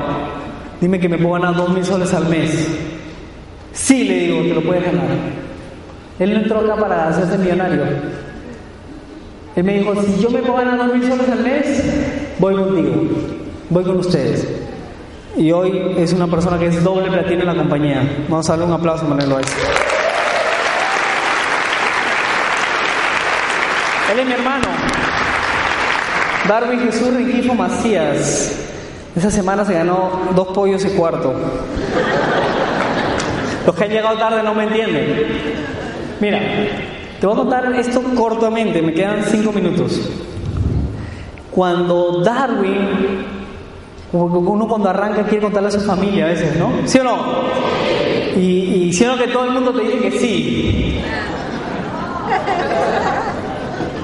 Dime que me puedo ganar dos mil soles al mes. Sí, le digo, te lo puedes ganar. Él no entró acá para hacerse millonario. Él me dijo, si yo me puedo ganar dos mil soles al mes, voy contigo, voy con ustedes. Y hoy es una persona que es doble platino en la compañía. Vamos a darle un aplauso a Manuel Loaiza. Él es mi hermano. Darwin Jesús Riquifo Macías. Esa semana se ganó dos pollos y cuarto. Los que han llegado tarde no me entienden. Mira, te voy a contar esto cortamente, me quedan cinco minutos. Cuando Darwin, uno cuando arranca quiere contarle a su familia a veces, ¿no? ¿Sí o no? Y, y ¿sí o no que todo el mundo te dice que sí?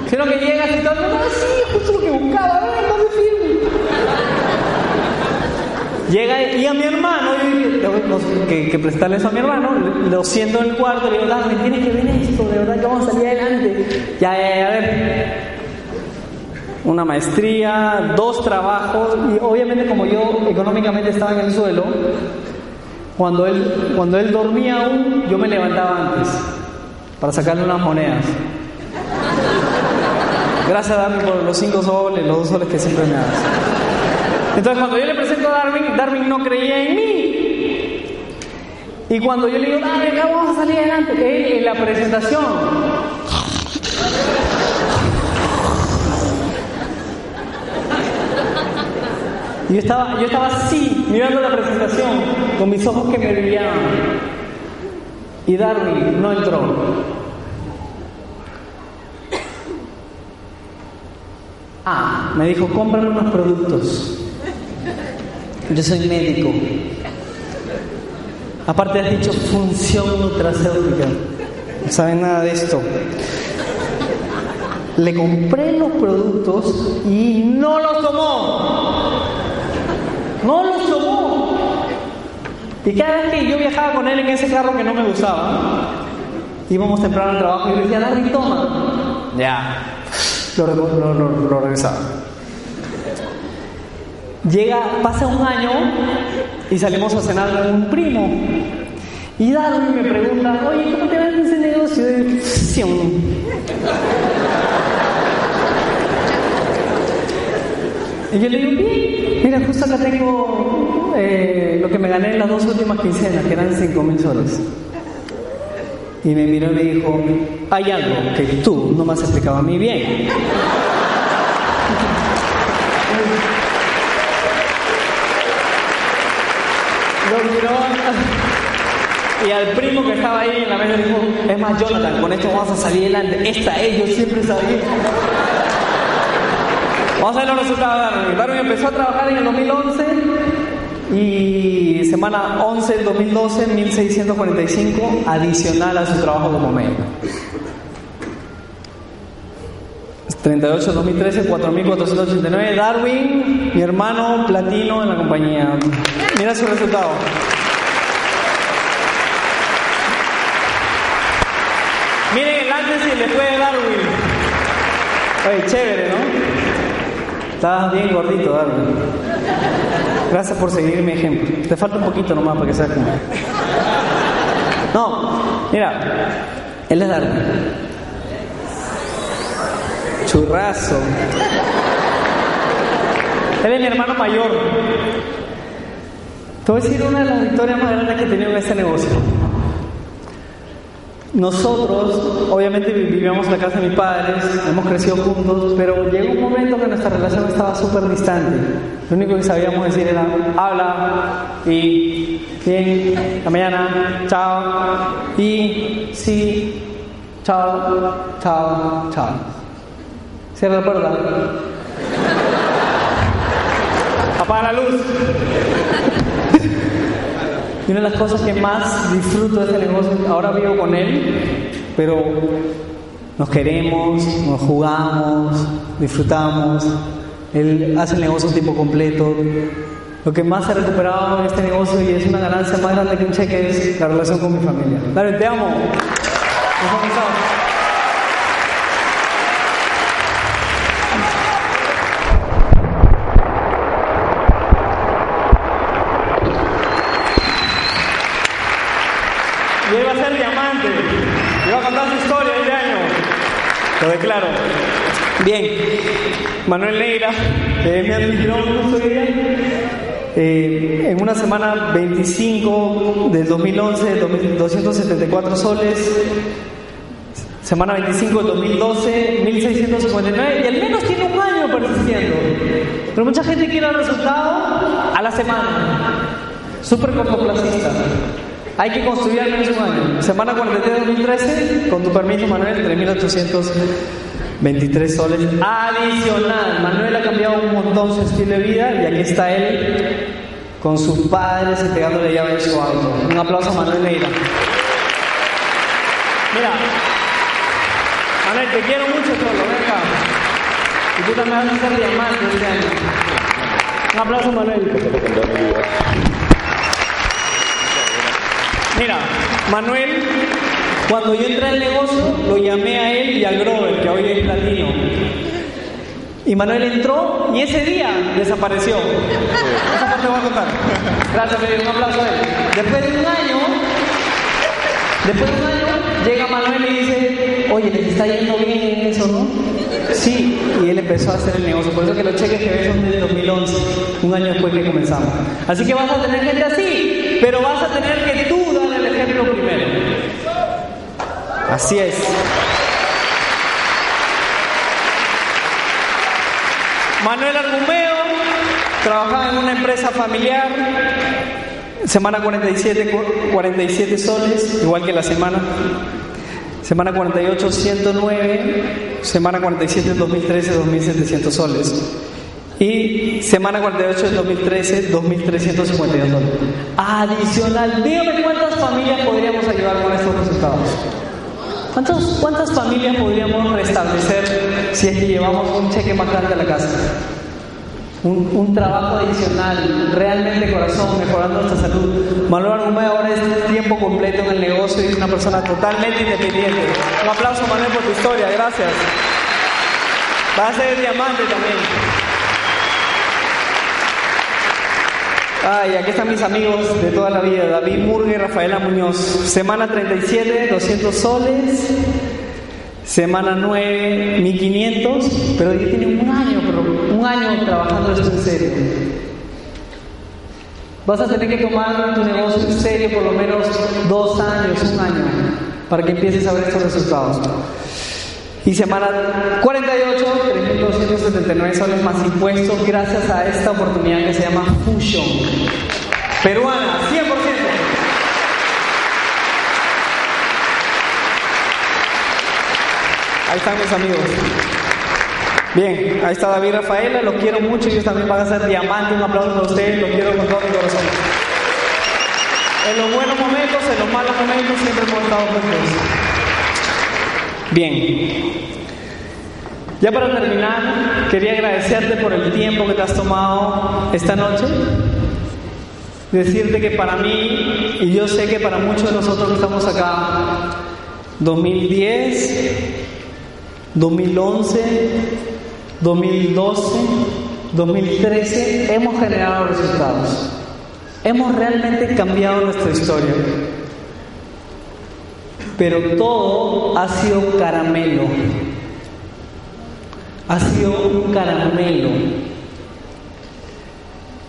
¿Sí o no que llegas y todo el mundo, ah, sí, justo lo que buscaba, ven, no me firme. Llega y a mi hermano, yo tengo que, que prestarle eso a mi hermano, lo siento en el cuarto, le digo, Darwin, tienes que ver esto, de verdad que vamos a salir adelante. Ya, ya, ya, a ver. Una maestría, dos trabajos, y obviamente como yo económicamente estaba en el suelo, cuando él, cuando él dormía aún, yo me levantaba antes para sacarle unas monedas. Gracias Darwin por los cinco soles, los dos soles que siempre me das. Entonces cuando yo le presento a Darwin, Darwin no creía en mí. Y cuando yo le digo, Darwin, vamos a salir adelante, en la presentación. Y yo estaba, yo estaba así, mirando la presentación, con mis ojos que me brillaban. Y Darwin no entró. Ah, me dijo, cómprame unos productos. Yo soy médico. Aparte has dicho función nutracéutica. No saben nada de esto. Le compré los productos y no los tomó. No los tomó. Y cada vez que yo viajaba con él en ese carro que no me gustaba, íbamos temprano al trabajo y le decía, Larry, toma. Ya. Lo, lo, lo, lo regresaba. Llega, pasa un año y salimos a cenar con un primo. Y Darwin me pregunta, oye, ¿cómo te va en ese negocio de Y yo le digo, bien, mira, justo acá tengo eh, lo que me gané en las dos últimas quincenas, que eran 5 mil soles. Y me miró y me dijo, hay algo que tú no me has explicado a mí bien. Lo miró y al primo que estaba ahí en la mesa dijo, es más Jonathan, con esto vamos a salir adelante. Esta es, yo siempre sabía. Vamos a ver los resultados de Darwin. Darwin empezó a trabajar en el 2011 y semana 11 del 2012, 1645, adicional a su trabajo como médico. 38 2013, 4489. Darwin, mi hermano platino en la compañía. Mira su resultado. Miren el antes y el después de Darwin. Oye, chévere, ¿no? Estabas bien gordito, Darwin. Gracias por seguir mi ejemplo. Te falta un poquito nomás para que seas como. No, mira, él es Darwin. Churrazo. Él es mi hermano mayor. Te voy a decir una de las victorias más grandes que he tenido en este negocio. Nosotros, obviamente, vivíamos en la casa de mis padres, hemos crecido juntos, pero llegó un momento que nuestra relación estaba súper distante. Lo único que sabíamos decir era, habla, y bien, la mañana, chao, y sí, chao, chao, chao. Cierra la puerta. Apaga la luz. Y una de las cosas que más disfruto de este negocio, ahora vivo con él, pero nos queremos, nos jugamos, disfrutamos. Él hace el negocio tiempo completo. Lo que más he recuperado en este negocio y es una ganancia más grande que un cheque es la relación con mi familia. Dale, te amo. Nos vemos. Y él va a ser diamante. Y va a contar su historia este año. Lo declaro. Bien. Manuel Neira, eh, me en una semana 25 del 2011, 274 soles. Semana 25 del 2012, 1659. Y al menos tiene un año persistiendo. Pero mucha gente quiere el resultado a la semana. Súper cortoplacista. Hay que construir al menos un año. Semana 43 de 2013, con tu permiso, Manuel, 3.823 soles adicional. Manuel ha cambiado un montón su estilo de vida y aquí está él con sus padres entregándole llave de su auto. Un aplauso a Manuel Neira. Mira, Manuel, te quiero mucho, Cholo, ven. Y tú también vas a ser diamante este año. Un aplauso, Manuel. Mira, Manuel, cuando yo entré al negocio, lo llamé a él y a Grover, que hoy es platino. Y Manuel entró y ese día desapareció. Esa parte voy a contar. Gracias, Felipe, un aplauso a él. Después de un año, después de un año, llega Manuel y dice, oye, les está yendo bien en eso, ¿no? Sí, y él empezó a hacer el negocio. Por eso que los cheques que ves son del 2011, un año después que comenzamos. Así que vas a tener gente así, pero vas a tener que tú dar el ejemplo primero. Así es. Manuel Argumeo trabajaba en una empresa familiar, semana 47, 47 soles, igual que la semana. Semana 48, 109. Semana 47, 2013, 2.700 soles. Y semana 48 del 2013, 2.352 soles. Adicional, dígame cuántas familias podríamos ayudar con estos resultados. ¿Cuántos, ¿Cuántas familias podríamos restablecer si es que llevamos un cheque más grande a la casa? Un, un, trabajo adicional, realmente corazón, mejorando nuestra salud. Manuel Argumé ahora es tiempo completo en el negocio y es una persona totalmente independiente. Un aplauso Manuel por tu historia, gracias. Va a ser diamante también. Ay, aquí están mis amigos de toda la vida, David Murga y Rafaela Muñoz. Semana 37, 200 soles. Semana 9, 1500. Pero ya tienen un año, pero un año trabajando esto en serio. Vas a tener que tomar tu negocio en serio por lo menos dos años, un año, para que empieces a ver estos resultados. Y semana 48, 3.279 soles más impuestos gracias a esta oportunidad que se llama Fusion. Peruana, 100%. Ahí están mis amigos. Bien, ahí está David Rafaela, los quiero mucho, ellos también van a ser diamantes, un aplauso para ustedes, los quiero con todo mi corazón. En los buenos momentos, en los malos momentos, siempre hemos estado juntos. Bien, ya para terminar, quería agradecerte por el tiempo que te has tomado esta noche. Decirte que para mí, y yo sé que para muchos de nosotros que estamos acá, 2010, 2011, 2012, 2013, hemos generado resultados. Hemos realmente cambiado nuestra historia. Pero todo ha sido caramelo. Ha sido un caramelo.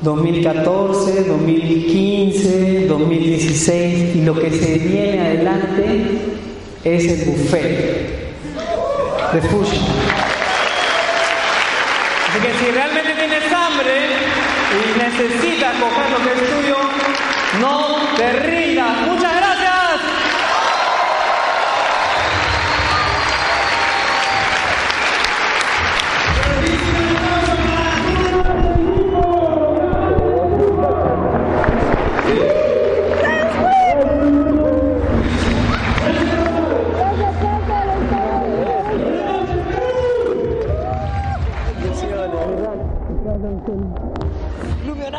2014, 2015, 2016 y lo que se viene adelante es el buffet de Fusion. Así que si realmente tienes hambre y necesitas coger lo que es tuyo, no te rindas. Muchas gracias.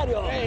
Hey.